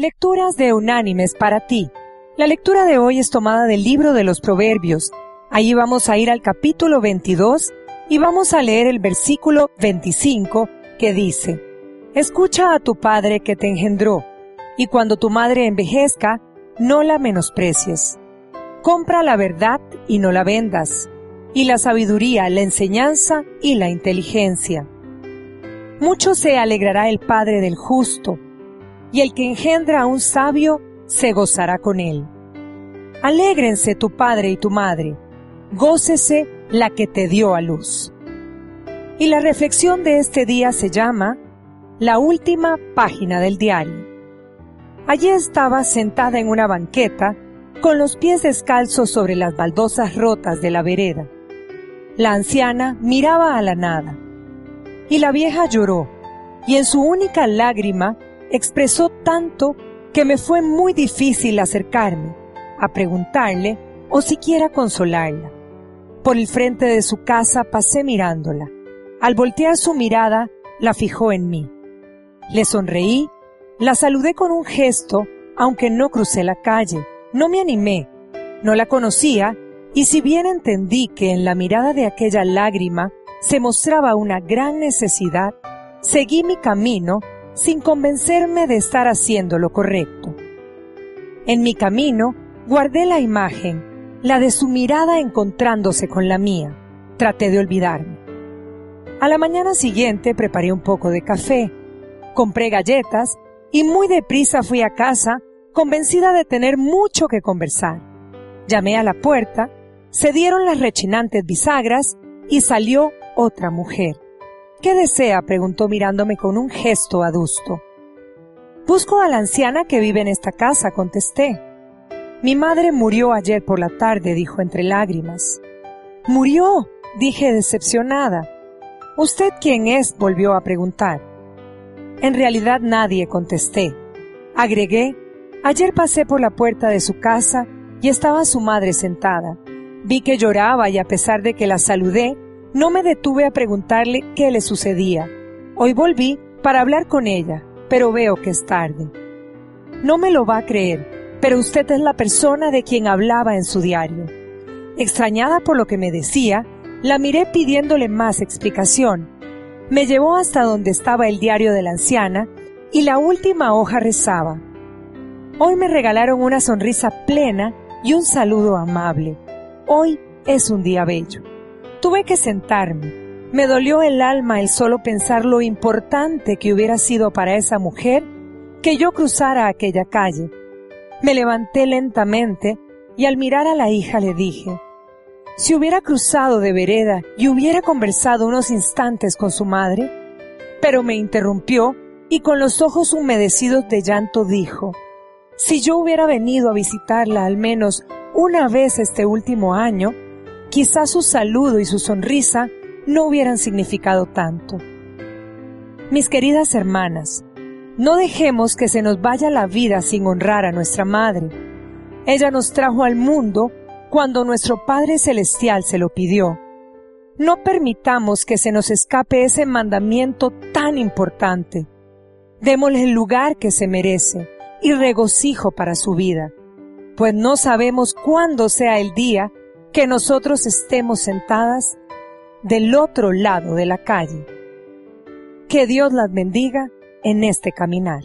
Lecturas de Unánimes para ti. La lectura de hoy es tomada del libro de los Proverbios. Allí vamos a ir al capítulo 22 y vamos a leer el versículo 25 que dice, Escucha a tu padre que te engendró, y cuando tu madre envejezca, no la menosprecies. Compra la verdad y no la vendas, y la sabiduría, la enseñanza y la inteligencia. Mucho se alegrará el Padre del justo, y el que engendra a un sabio se gozará con él. Alégrense tu padre y tu madre, gócese la que te dio a luz. Y la reflexión de este día se llama La última página del diario. Allí estaba sentada en una banqueta, con los pies descalzos sobre las baldosas rotas de la vereda. La anciana miraba a la nada. Y la vieja lloró, y en su única lágrima expresó tanto que me fue muy difícil acercarme, a preguntarle o siquiera consolarla. Por el frente de su casa pasé mirándola. Al voltear su mirada, la fijó en mí. Le sonreí, la saludé con un gesto, aunque no crucé la calle, no me animé, no la conocía, y si bien entendí que en la mirada de aquella lágrima se mostraba una gran necesidad, seguí mi camino sin convencerme de estar haciendo lo correcto. En mi camino guardé la imagen, la de su mirada encontrándose con la mía. Traté de olvidarme. A la mañana siguiente preparé un poco de café, compré galletas y muy deprisa fui a casa convencida de tener mucho que conversar. Llamé a la puerta, se dieron las rechinantes bisagras y salió otra mujer. ¿Qué desea? preguntó mirándome con un gesto adusto. Busco a la anciana que vive en esta casa, contesté. Mi madre murió ayer por la tarde, dijo entre lágrimas. ¿Murió? dije decepcionada. ¿Usted quién es? volvió a preguntar. En realidad nadie, contesté. Agregué, ayer pasé por la puerta de su casa y estaba su madre sentada. Vi que lloraba y a pesar de que la saludé, no me detuve a preguntarle qué le sucedía. Hoy volví para hablar con ella, pero veo que es tarde. No me lo va a creer, pero usted es la persona de quien hablaba en su diario. Extrañada por lo que me decía, la miré pidiéndole más explicación. Me llevó hasta donde estaba el diario de la anciana y la última hoja rezaba. Hoy me regalaron una sonrisa plena y un saludo amable. Hoy es un día bello. Tuve que sentarme. Me dolió el alma el solo pensar lo importante que hubiera sido para esa mujer que yo cruzara aquella calle. Me levanté lentamente y al mirar a la hija le dije, si hubiera cruzado de vereda y hubiera conversado unos instantes con su madre, pero me interrumpió y con los ojos humedecidos de llanto dijo, si yo hubiera venido a visitarla al menos una vez este último año, quizás su saludo y su sonrisa no hubieran significado tanto. Mis queridas hermanas, no dejemos que se nos vaya la vida sin honrar a nuestra Madre. Ella nos trajo al mundo cuando nuestro Padre Celestial se lo pidió. No permitamos que se nos escape ese mandamiento tan importante. Démosle el lugar que se merece y regocijo para su vida, pues no sabemos cuándo sea el día que nosotros estemos sentadas del otro lado de la calle. Que Dios las bendiga en este caminar.